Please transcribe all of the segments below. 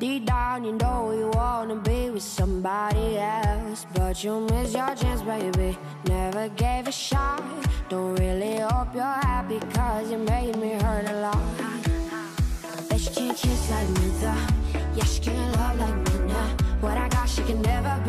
Deep down, you know you wanna be with somebody else. But you miss your chance, baby. Never gave a shot. Don't really hope you're happy, cause you made me hurt a lot. Bet she can't kiss like me, though. Yeah, she can't love like me now. What I got, she can never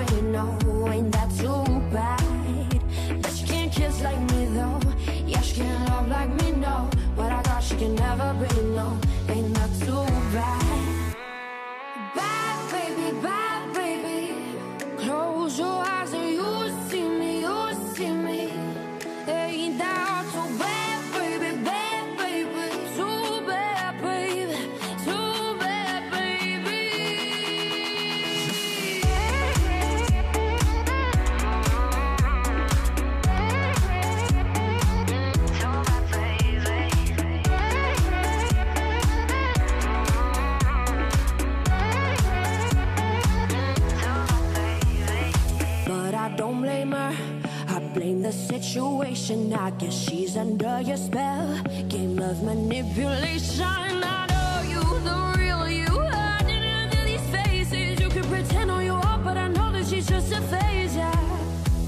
situation. I guess she's under your spell. Game of manipulation. I know you, the real you. Hiding under these faces. You can pretend all you want, but I know that she's just a phase, yeah.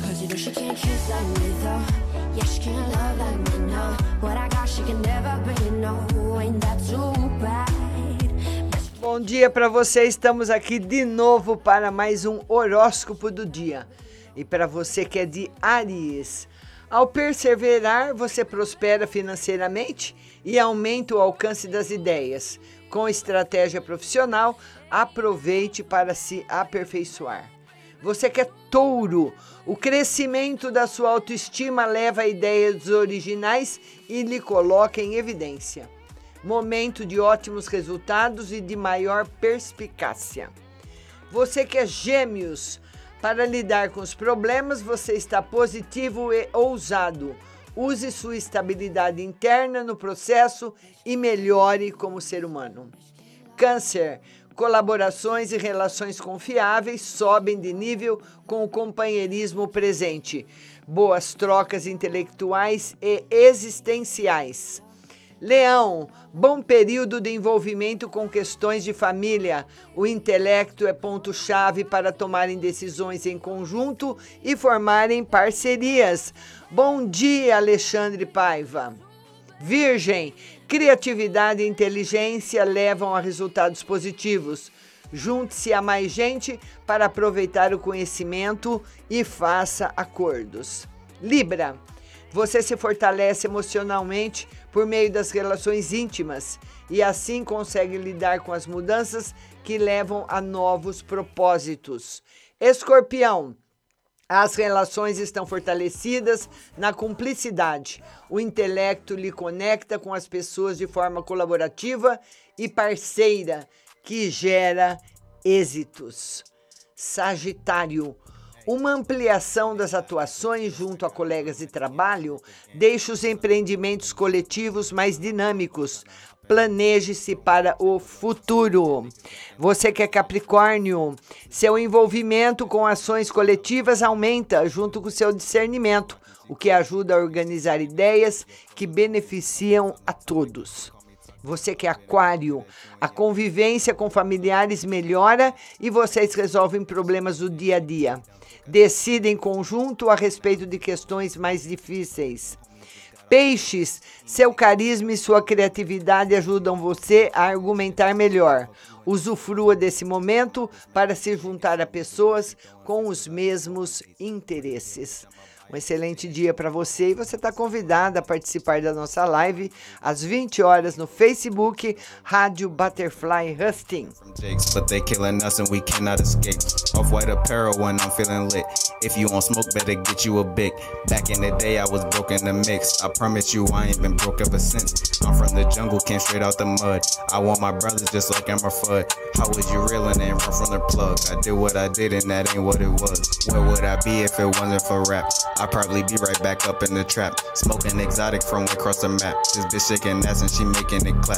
Cause you know she can't kiss like me, though. Yeah, she can't love like me, no. What I got, she can never be, no. Ain't that too bad? Bom dia para você. Estamos aqui de novo para mais um horóscopo do dia. E para você que é de Aries, ao perseverar, você prospera financeiramente e aumenta o alcance das ideias. Com estratégia profissional, aproveite para se aperfeiçoar. Você que é touro, o crescimento da sua autoestima leva a ideias originais e lhe coloca em evidência momento de ótimos resultados e de maior perspicácia. Você que é gêmeos, para lidar com os problemas, você está positivo e ousado. Use sua estabilidade interna no processo e melhore como ser humano. Câncer, colaborações e relações confiáveis sobem de nível com o companheirismo presente. Boas trocas intelectuais e existenciais. Leão, bom período de envolvimento com questões de família. O intelecto é ponto-chave para tomarem decisões em conjunto e formarem parcerias. Bom dia, Alexandre Paiva. Virgem, criatividade e inteligência levam a resultados positivos. Junte-se a mais gente para aproveitar o conhecimento e faça acordos. Libra, você se fortalece emocionalmente por meio das relações íntimas e assim consegue lidar com as mudanças que levam a novos propósitos. Escorpião, as relações estão fortalecidas na cumplicidade. O intelecto lhe conecta com as pessoas de forma colaborativa e parceira, que gera êxitos. Sagitário, uma ampliação das atuações junto a colegas de trabalho deixa os empreendimentos coletivos mais dinâmicos. Planeje-se para o futuro. Você que é Capricórnio, seu envolvimento com ações coletivas aumenta junto com seu discernimento, o que ajuda a organizar ideias que beneficiam a todos. Você que é aquário, a convivência com familiares melhora e vocês resolvem problemas do dia a dia. Decidem em conjunto a respeito de questões mais difíceis. Peixes, seu carisma e sua criatividade ajudam você a argumentar melhor. Usufrua desse momento para se juntar a pessoas com os mesmos interesses. Um excelente dia para você e você está convidada a participar da nossa live às 20 horas no Facebook Rádio Butterfly Husting. I did what I did and that ain't what it was. Where would I be if it wasn't for rap? I'd probably be right back up in the trap. Smoking exotic from way across the map. This bitch shaking ass and she making it clap.